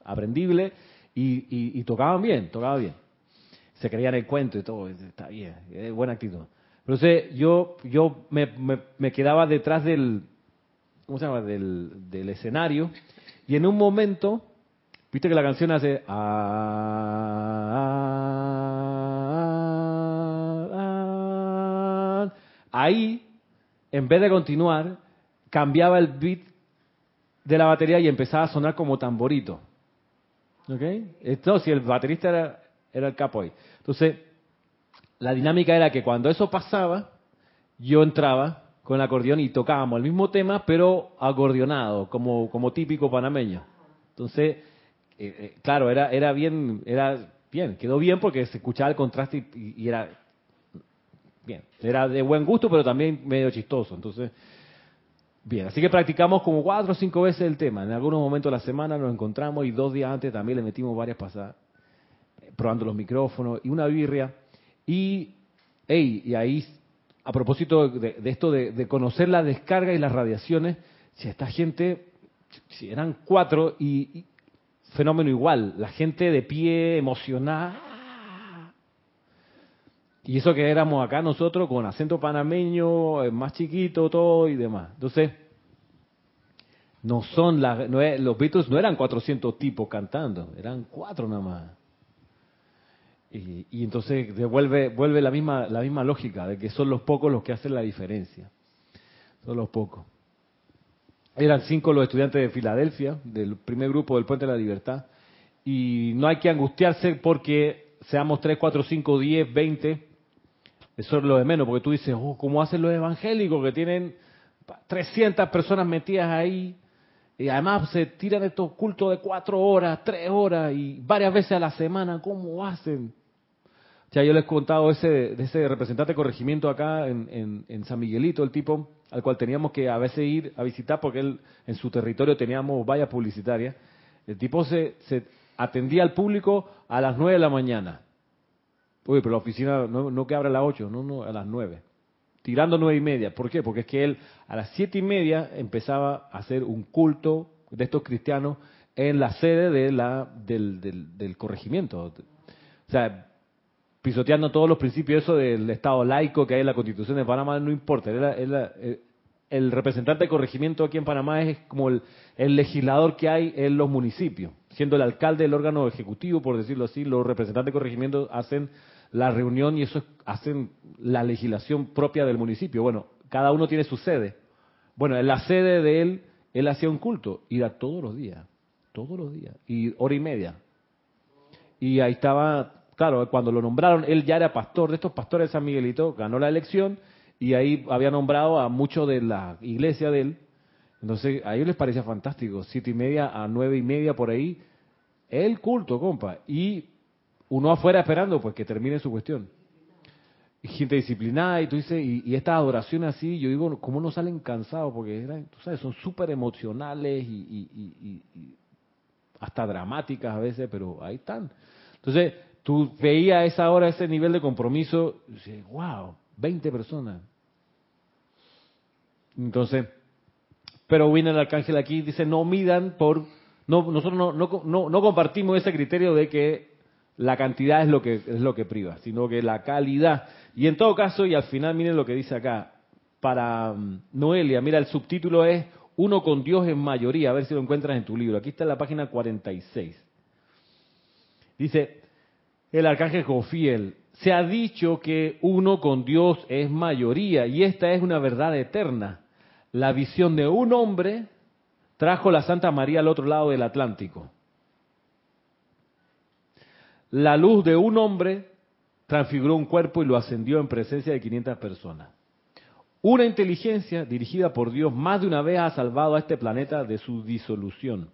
aprendible y, tocaban bien, tocaban bien. Se creían el cuento y todo, está bien, es buena actitud. Entonces yo, yo me, me, quedaba detrás del, ¿cómo se llama? Del, del, escenario y en un momento, viste que la canción hace... ahí, en vez de continuar, cambiaba el beat de la batería y empezaba a sonar como tamborito. ¿Ok? Entonces, si el baterista era, era el capo ahí. Entonces, la dinámica era que cuando eso pasaba, yo entraba con el acordeón y tocábamos el mismo tema, pero acordeonado, como, como típico panameño. Entonces, eh, eh, claro, era, era bien, era bien, quedó bien porque se escuchaba el contraste y, y, era bien. Era de buen gusto, pero también medio chistoso. Entonces, Bien, así que practicamos como cuatro o cinco veces el tema. En algunos momentos de la semana nos encontramos y dos días antes también le metimos varias pasadas, eh, probando los micrófonos y una birria. Y, hey, y ahí, a propósito de, esto de, conocer la descarga y las radiaciones, si esta gente, si eran cuatro y, fenómeno igual, la gente de pie, emocionada. Y eso que éramos acá nosotros con acento panameño, eh, más chiquito, todo y demás. Entonces, no son la, los Beatles no eran 400 tipos cantando, eran cuatro nada más. Y, entonces devuelve, vuelve la misma, la misma lógica de que son los pocos los que hacen la diferencia. Son los pocos. Eran cinco los estudiantes de Filadelfia, del primer grupo del Puente de la Libertad. Y no hay que angustiarse porque seamos 3, 4, 5, 10, 20. Eso es lo de menos, porque tú dices, oh, ¿cómo hacen los evangélicos que tienen 300 personas metidas ahí? Y además se tiran estos cultos de cuatro horas, tres horas y varias veces a la semana. ¿Cómo hacen? Ya yo les he contado ese, de ese representante de corregimiento acá en, en, San Miguelito, el tipo al cual teníamos que a veces ir a visitar porque él en su territorio teníamos vallas publicitarias. El tipo se, se atendía al público a las nueve de la mañana. Uy, pero la oficina no, que abre a las ocho, no, no, a las nueve tirando nueve y media. ¿Por qué? Porque es que él a las siete y media empezaba a hacer un culto de estos cristianos en la sede de la, del, del, corregimiento. O sea, pisoteando todos los principios eso del Estado laico que hay en la Constitución de Panamá, no importa. Eh, el representante de corregimiento aquí en Panamá es como el, el, legislador que hay en los municipios. Siendo el alcalde del órgano ejecutivo, por decirlo así, los representantes de corregimiento hacen la reunión y eso hacen la legislación propia del municipio. Bueno, cada uno tiene su sede. Bueno, en la sede de él, él hacía un culto, iba todos los días, todos los días, y hora y media. y ahí estaba, claro, cuando lo nombraron, él ya era pastor de estos pastores de San Miguelito, ganó la elección y ahí había nombrado a muchos de la iglesia de él. Entonces a ellos les parecía fantástico, siete y media a nueve y media por ahí, el culto, compa, y uno afuera esperando pues que termine su cuestión. Gente disciplinada y tú dices, y, y estas adoraciones así, yo digo, ¿cómo no salen cansados? Porque tú sabes, son súper emocionales y, y, y hasta dramáticas a veces, pero ahí están. Entonces, tú veías esa hora ese nivel de compromiso, y dices, wow, 20 personas. Entonces, pero viene el arcángel aquí dice, no midan por, no, nosotros no, no, no, no compartimos ese criterio de que la cantidad es lo que es lo que priva, sino que la calidad. Y en todo caso, y al final miren lo que dice acá, para um, Noelia, mira, el subtítulo es Uno con Dios en mayoría, a ver si lo encuentras en tu libro. Aquí está en la página 46. Dice, el arcángel Jofiel, se ha dicho que uno con Dios es mayoría y esta es una verdad eterna. La visión de un hombre trajo la Santa María al otro lado del Atlántico. La luz de un hombre transfiguró un cuerpo y lo ascendió en presencia de 500 personas. Una inteligencia dirigida por Dios más de una vez ha salvado a este planeta de su disolución.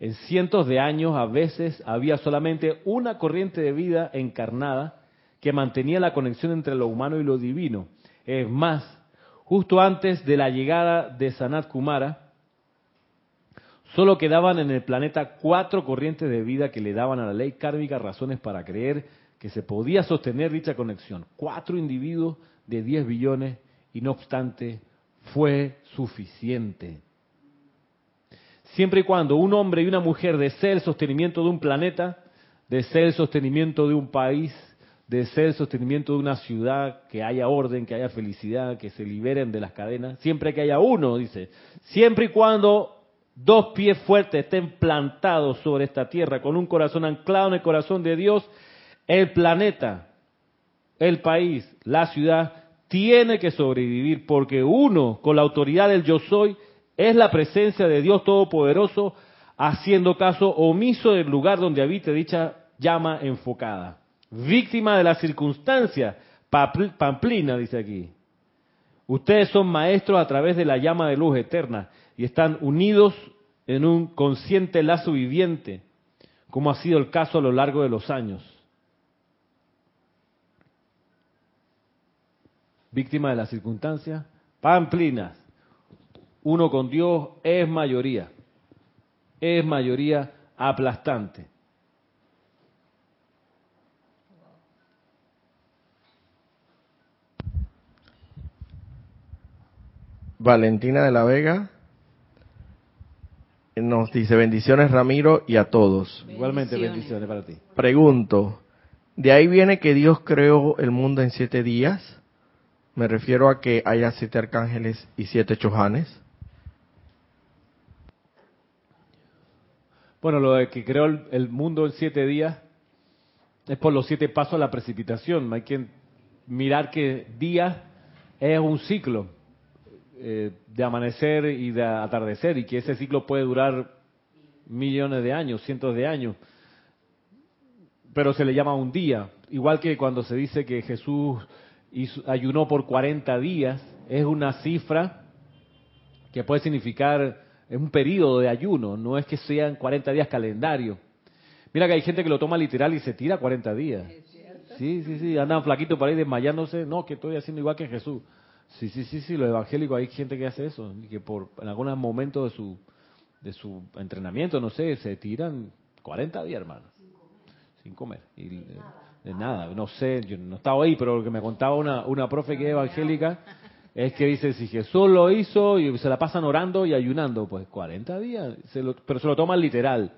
En cientos de años a veces había solamente una corriente de vida encarnada que mantenía la conexión entre lo humano y lo divino. Es más, justo antes de la llegada de Sanat Kumara, solo quedaban en el planeta cuatro corrientes de vida que le daban a la ley kármica razones para creer que se podía sostener dicha conexión. Cuatro individuos de 10 billones y no obstante fue suficiente. Siempre y cuando un hombre y una mujer deseen el sostenimiento de un planeta, deseen el sostenimiento de un país, de ser el sostenimiento de una ciudad, que haya orden, que haya felicidad, que se liberen de las cadenas, siempre que haya uno, dice, siempre y cuando dos pies fuertes estén plantados sobre esta tierra, con un corazón anclado en el corazón de Dios, el planeta, el país, la ciudad, tiene que sobrevivir, porque uno, con la autoridad del yo soy, es la presencia de Dios Todopoderoso, haciendo caso omiso del lugar donde habite dicha llama enfocada víctima de la circunstancia. Pamplina dice aquí. Ustedes son maestros a través de la llama de luz eterna y están unidos en un consciente lazo viviente, como ha sido el caso a lo largo de los años. Víctima de la circunstancia, pamplinas. Uno con Dios es mayoría, es mayoría aplastante. Valentina de la Vega nos dice bendiciones Ramiro y a todos. Igualmente bendiciones para ti. Pregunto, ¿de ahí viene que Dios creó el mundo en siete días? Me refiero a que haya siete arcángeles y siete chojanes. Bueno, lo de que creó el, mundo en siete días es por los siete pasos a la precipitación. Hay que mirar que día es un ciclo eh, de amanecer y de atardecer y que ese ciclo puede durar millones de años, cientos de años, pero se le llama un día, igual que cuando se dice que Jesús ayunó por 40 días, es una cifra que puede significar un periodo de ayuno, no es que sean 40 días calendario. Mira que hay gente que lo toma literal y se tira 40 días. Sí, sí, sí, andan flaquitos para ir desmayándose, no, que estoy haciendo igual que Jesús. Sí, sí, sí, sí, lo evangélico hay gente que hace eso, y que por en algunos momentos de su de su entrenamiento, no sé, se tiran 40 días, hermano, sin comer. Y de, nada, no sé, yo no estaba ahí, pero lo que me contaba una, una profe que es evangélica es que dice, si Jesús lo hizo y se la pasan orando y ayunando, pues 40 días, pero se lo toman literal.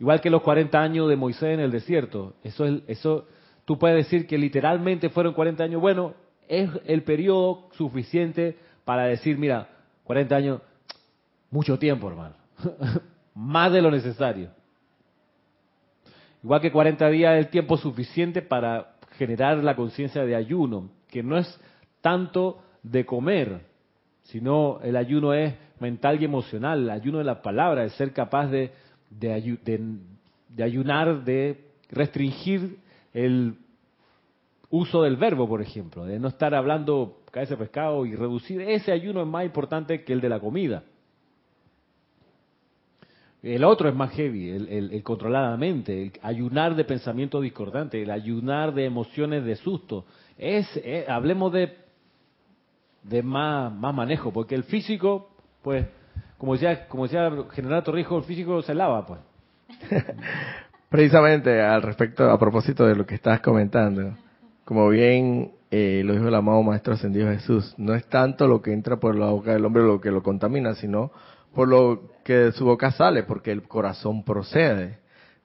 Igual que los 40 años de Moisés en el desierto. Eso, es, eso tú puedes decir que literalmente fueron 40 años. Bueno, es el periodo suficiente para decir, mira, 40 años, mucho tiempo, hermano. [laughs] Más de lo necesario. Igual que 40 días es el tiempo suficiente para generar la conciencia de ayuno, que no es tanto de comer, sino el ayuno es mental y emocional, el ayuno de la palabra, es ser capaz de, de, de ayunar de restringir el uso del verbo, por ejemplo, de no estar hablando cabeza de pescado y reducir ese ayuno es más importante que el de la comida. El otro es más heavy, el, el, controladamente, el ayunar de pensamiento discordante, el ayunar de emociones de susto. Es, eh, hablemos de, de más, más manejo, porque el físico, pues, como decía, como decía General Torrijos, el físico se lava, pues. [laughs] Precisamente al respecto, a propósito de lo que estás comentando, como bien eh, lo dijo el amado Maestro Ascendido Jesús, no es tanto lo que entra por la boca del hombre lo que lo contamina, sino por lo que de su boca sale, porque el corazón procede.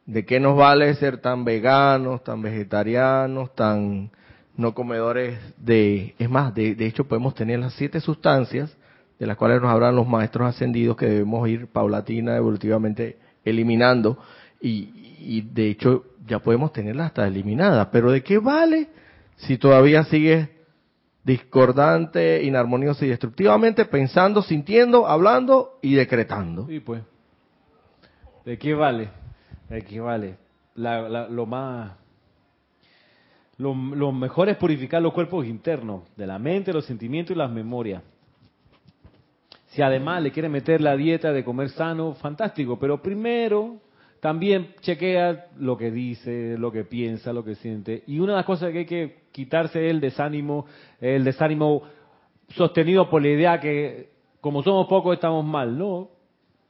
¿De qué nos vale ser tan veganos, tan vegetarianos, tan no comedores de... Es más, de, hecho podemos tener las siete sustancias de las cuales nos hablan los maestros ascendidos que debemos ir paulatina, evolutivamente eliminando. Y, y de hecho ya podemos tenerlas hasta eliminadas. Pero ¿de qué vale si todavía sigues discordante, inarmonioso y destructivamente, pensando, sintiendo, hablando y decretando. Sí, pues. ¿De qué vale? ¿De qué vale? lo más... Lo, lo, mejor es purificar los cuerpos internos, de la mente, los sentimientos y las memorias. Si además le quiere meter la dieta de comer sano, fantástico, pero primero también chequea lo que dice, lo que piensa, lo que siente. Y una de las cosas que hay que quitarse el desánimo, el desánimo sostenido por la idea que como somos pocos estamos mal, no.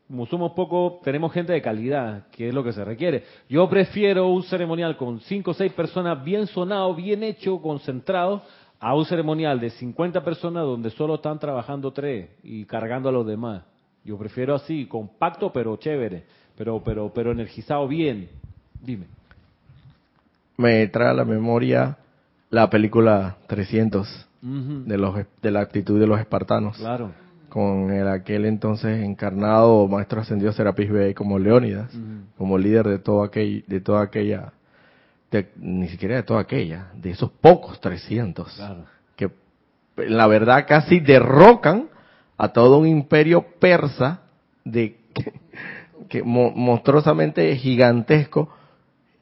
Como somos pocos, tenemos gente de calidad, que es lo que se requiere. Yo prefiero un ceremonial con cinco o seis personas bien sonado, bien hecho, concentrado, a un ceremonial de 50 personas donde solo están trabajando tres y cargando a los demás. Yo prefiero así, compacto pero chévere pero, pero, pero energizado bien. Dime. Me trae a la memoria la película 300 de los de la actitud de los espartanos. Claro. Con el aquel entonces encarnado maestro ascendido Serapis Bey como Leónidas, como líder de todo aquel, de toda aquella, ni siquiera de toda aquella, de esos pocos 300 claro. que la verdad casi derrocan a todo un imperio persa de [laughs] que monstruosamente gigantesco.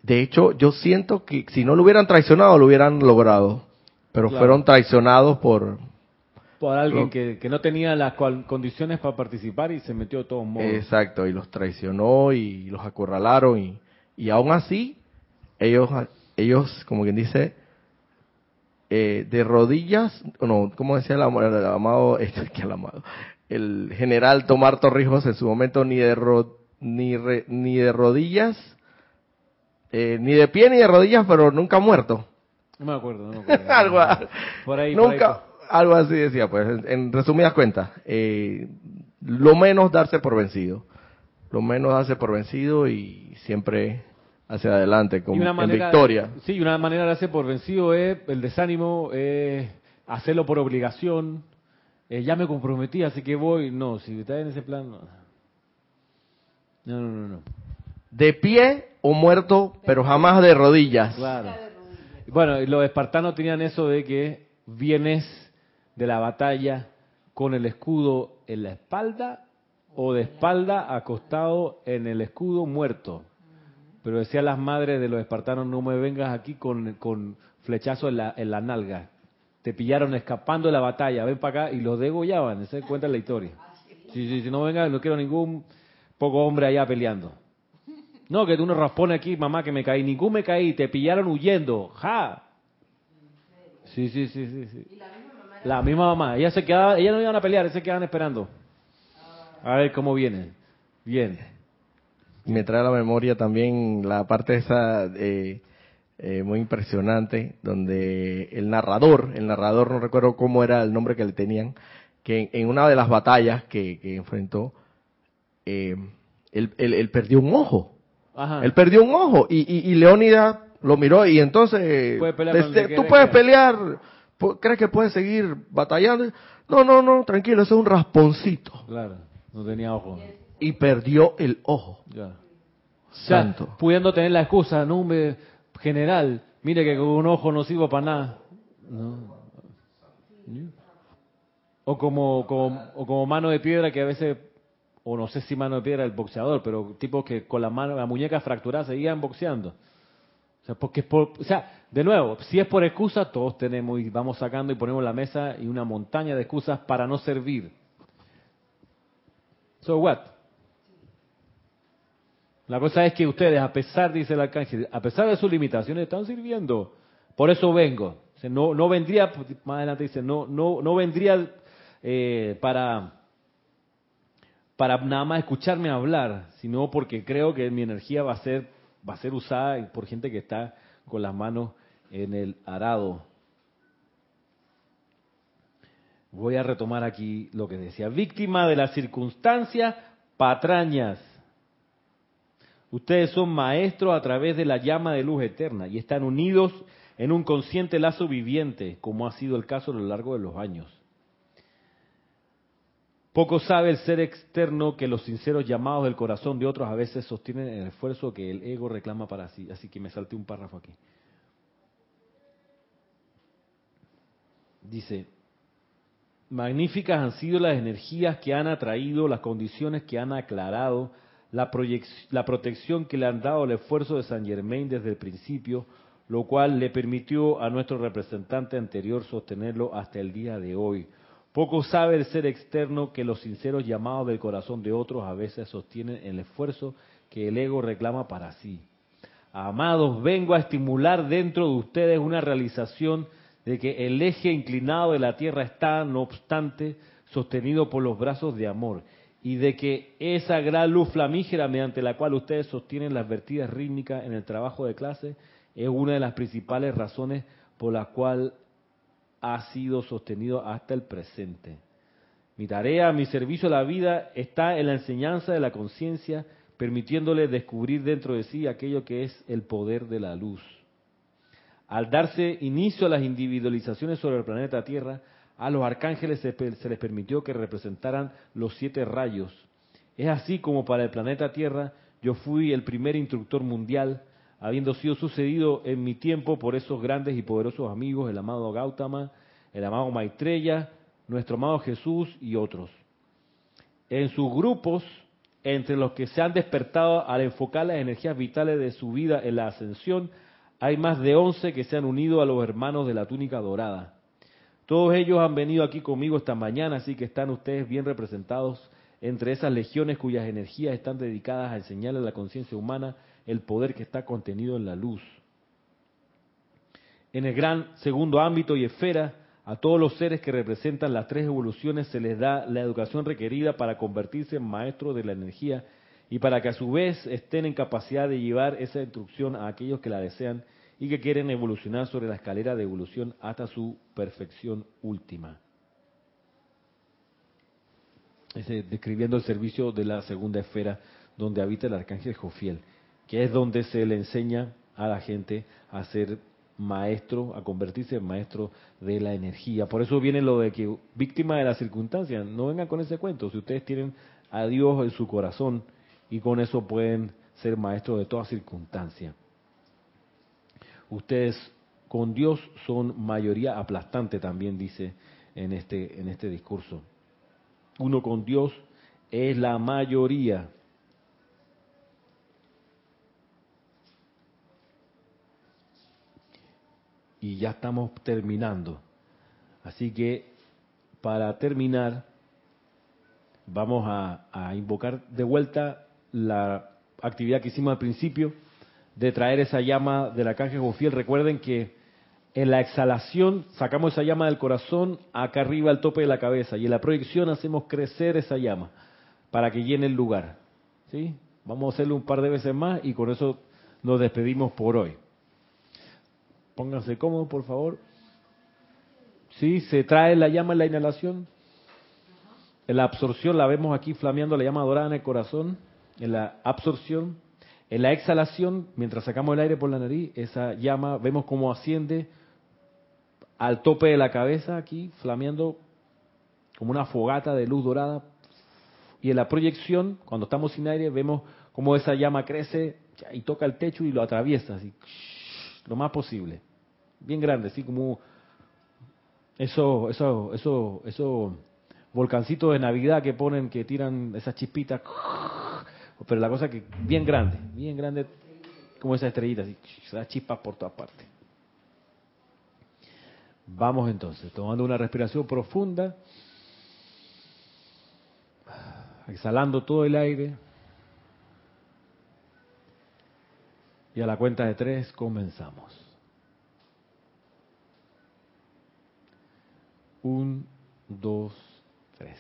De hecho, yo siento que si no lo hubieran traicionado, lo hubieran logrado. Pero fueron traicionados por... Por alguien que, no tenía las condiciones para participar y se metió de todos modos. Exacto, y los traicionó y los acorralaron. Y, y aún así, ellos, ellos como quien dice, eh, de rodillas, no, como decía el, amado, [laughs] este, el amado, el general Tomar Torrijos en su momento ni de, ni, ni de rodillas, eh, ni de pie ni de rodillas, pero nunca muerto. No me acuerdo, no me [laughs] acuerdo. algo, por ahí, nunca, algo así decía, pues, en, resumidas cuentas, eh, lo menos darse por vencido, lo menos darse por vencido y siempre hacia adelante con en victoria. sí, una manera de darse por vencido es el desánimo, es hacerlo por obligación. Eh, ya me comprometí, así que voy. No, si estás en ese plan, no. No, no, no, De pie o muerto, pero jamás de rodillas. Claro. Bueno, los espartanos tenían eso de que vienes de la batalla con el escudo en la espalda o de espalda acostado en el escudo muerto. Pero decían las madres de los espartanos, no me vengas aquí con, con flechazo en la, en la nalga. Te pillaron escapando de la batalla, ven para acá y los degollaban. Se cuenta la historia. Si, si, no venga, no quiero ningún poco hombre allá peleando. No, que tú no raspones aquí, mamá, que me caí. Ningún me caí, te pillaron huyendo. ¡Ja! Sí, sí, sí, sí. sí. la misma mamá? Ella se quedaba, ella no iban a pelear, se quedaban esperando. A ver cómo viene. Bien. Me trae a la memoria también la parte esa eh, eh, muy impresionante, donde el narrador, el narrador no recuerdo cómo era el nombre que le tenían, que en, una de las batallas que enfrentó, eh, él, perdió un ojo. Él perdió un ojo y, y, Leónidas lo miró y entonces tú puedes pelear, ¿crees que puedes seguir batallando? No, no, no, tranquilo, eso es un rasponcito. Claro, no tenía ojo. Y perdió el ojo. Ya. Santo. pudiendo tener la excusa, no, me, general, mire que con un ojo no sirvo para nada. O como, como, o como mano de piedra que a veces o no sé si mano de piedra el boxeador, pero tipo que con la mano, la muñeca fracturada seguían boxeando. sea, porque por, o sea, de nuevo, si es por excusa, todos tenemos y vamos sacando y ponemos la mesa y una montaña de excusas para no servir. So what? La cosa es que ustedes, a pesar, dice el arcángel, a pesar de sus limitaciones, están sirviendo. Por eso vengo. no, no vendría, más adelante dice, no, no, no vendría eh, para, para nada más escucharme hablar, sino porque creo que mi energía va a ser, va a ser usada por gente que está con las manos en el arado. Voy a retomar aquí lo que decía. Víctima de las circunstancias patrañas Ustedes son maestros a través de la llama de luz eterna y están unidos en un consciente lazo viviente, como ha sido el caso a lo largo de los años. Poco sabe el ser externo que los sinceros llamados del corazón de otros a veces sostienen el esfuerzo que el ego reclama para sí. Así que me salté un párrafo aquí. Dice, magníficas han sido las energías que han atraído, las condiciones que han aclarado, la, la protección que le han dado el esfuerzo de San Germain desde el principio, lo cual le permitió a nuestro representante anterior sostenerlo hasta el día de hoy. Poco sabe el ser externo que los sinceros llamados del corazón de otros a veces sostienen el esfuerzo que el ego reclama para sí. Amados, vengo a estimular dentro de ustedes una realización de que el eje inclinado de la tierra está, no obstante, sostenido por los brazos de amor y de que esa gran luz flamígera mediante la cual ustedes sostienen las vertidas rítmicas en el trabajo de clase es una de las principales razones por las cual ha sido sostenido hasta el presente. Mi tarea, mi servicio a la vida está en la enseñanza de la conciencia, permitiéndole descubrir dentro de sí aquello que es el poder de la luz. Al darse inicio a las individualizaciones sobre el planeta Tierra, a los arcángeles se, les permitió que representaran los siete rayos. Es así como para el planeta Tierra yo fui el primer instructor mundial, habiendo sido sucedido en mi tiempo por esos grandes y poderosos amigos, el amado Gautama, el amado Maitreya, nuestro amado Jesús y otros. En sus grupos, entre los que se han despertado al enfocar las energías vitales de su vida en la ascensión, hay más de once que se han unido a los hermanos de la túnica dorada. Todos ellos han venido aquí conmigo esta mañana, así que están ustedes bien representados entre esas legiones cuyas energías están dedicadas a enseñarle a la conciencia humana el poder que está contenido en la luz. En el gran segundo ámbito y esfera, a todos los seres que representan las tres evoluciones se les da la educación requerida para convertirse en maestros de la energía y para que a su vez estén en capacidad de llevar esa instrucción a aquellos que la desean y que quieren evolucionar sobre la escalera de evolución hasta su perfección última. describiendo el servicio de la segunda esfera donde habita el arcángel Jofiel, que es donde se le enseña a la gente a ser maestro, a convertirse en maestro de la energía. Por eso viene lo de que víctima de las circunstancias, no vengan con ese cuento, si ustedes tienen a Dios en su corazón y con eso pueden ser maestros de toda circunstancia ustedes con Dios son mayoría aplastante también dice en este en este discurso. Uno con Dios es la mayoría. Y ya estamos terminando. Así que para terminar vamos a, invocar de vuelta la actividad que hicimos al principio de traer esa llama de la caja Jofiel. Recuerden que en la exhalación sacamos esa llama del corazón acá arriba al tope de la cabeza y en la proyección hacemos crecer esa llama para que llene el lugar. ¿Sí? Vamos a hacerlo un par de veces más y con eso nos despedimos por hoy. Pónganse cómodos, por favor. ¿Sí? Se trae la llama en la inhalación. En la absorción la vemos aquí flameando la llama dorada en el corazón. En la absorción en la exhalación, mientras sacamos el aire por la nariz, esa llama, vemos cómo asciende al tope de la cabeza aquí, flameando como una fogata de luz dorada. Y en la proyección, cuando estamos sin aire, vemos cómo esa llama crece y toca el techo y lo atraviesa, así, lo más posible. Bien grande, así como eso, eso, eso, eso volcancitos de Navidad que ponen, que tiran esas chispitas pero la cosa que bien grande, bien grande, como esa estrellita, así, se da chispas por todas partes. Vamos entonces, tomando una respiración profunda, exhalando todo el aire. Y a la cuenta de tres comenzamos. Un, dos, tres.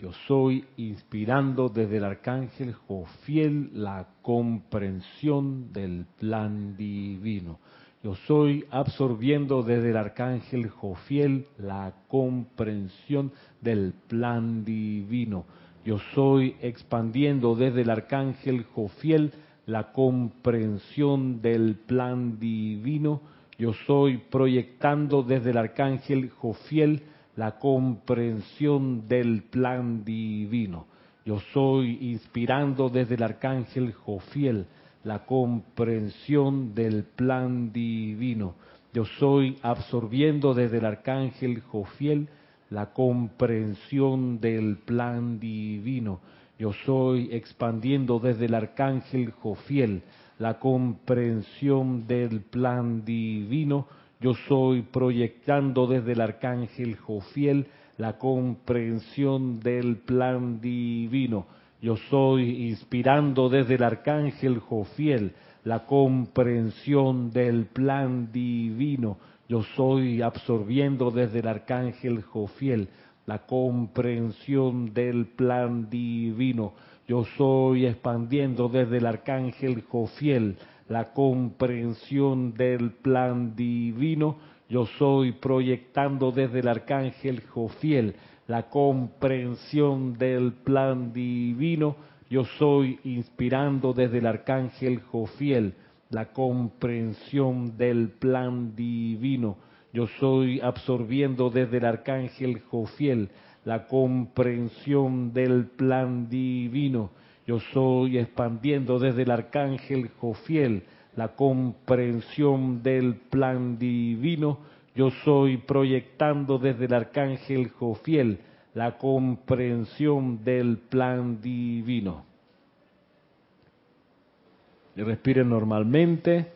Yo soy inspirando desde el arcángel Jofiel la comprensión del plan divino. Yo soy absorbiendo desde el arcángel Jofiel la comprensión del plan divino. Yo soy expandiendo desde el arcángel Jofiel la comprensión del plan divino. Yo soy proyectando desde el arcángel Jofiel la comprensión del plan divino. Yo soy inspirando desde el arcángel Jofiel la comprensión del plan divino. Yo soy absorbiendo desde el arcángel Jofiel la comprensión del plan divino. Yo soy expandiendo desde el arcángel Jofiel la comprensión del plan divino. Yo soy proyectando desde el arcángel Jofiel la comprensión del plan divino. Yo soy inspirando desde el arcángel Jofiel la comprensión del plan divino. Yo soy absorbiendo desde el arcángel Jofiel la comprensión del plan divino. Yo soy expandiendo desde el arcángel Jofiel la comprensión del plan divino. Yo soy proyectando desde el arcángel Jofiel la comprensión del plan divino. Yo soy inspirando desde el arcángel Jofiel la comprensión del plan divino. Yo soy absorbiendo desde el arcángel Jofiel la comprensión del plan divino. Yo soy expandiendo desde el arcángel Jofiel la comprensión del plan divino. Yo soy proyectando desde el arcángel Jofiel la comprensión del plan divino. Respiren normalmente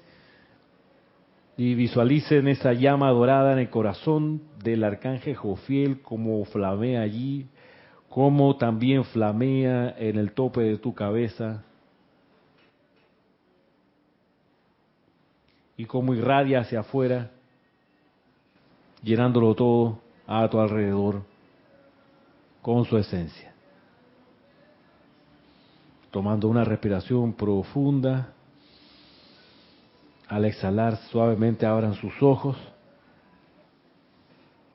y visualicen esa llama dorada en el corazón del arcángel Jofiel como flamea allí, como también flamea en el tope de tu cabeza y como irradia hacia afuera, llenándolo todo a tu alrededor con su esencia. Tomando una respiración profunda al exhalar, suavemente abran sus ojos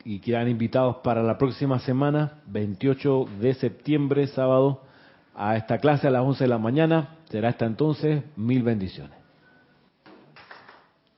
y quedan invitados para la próxima semana, 28 de septiembre, sábado, a esta clase a las 11 de la mañana. Será hasta entonces, mil bendiciones.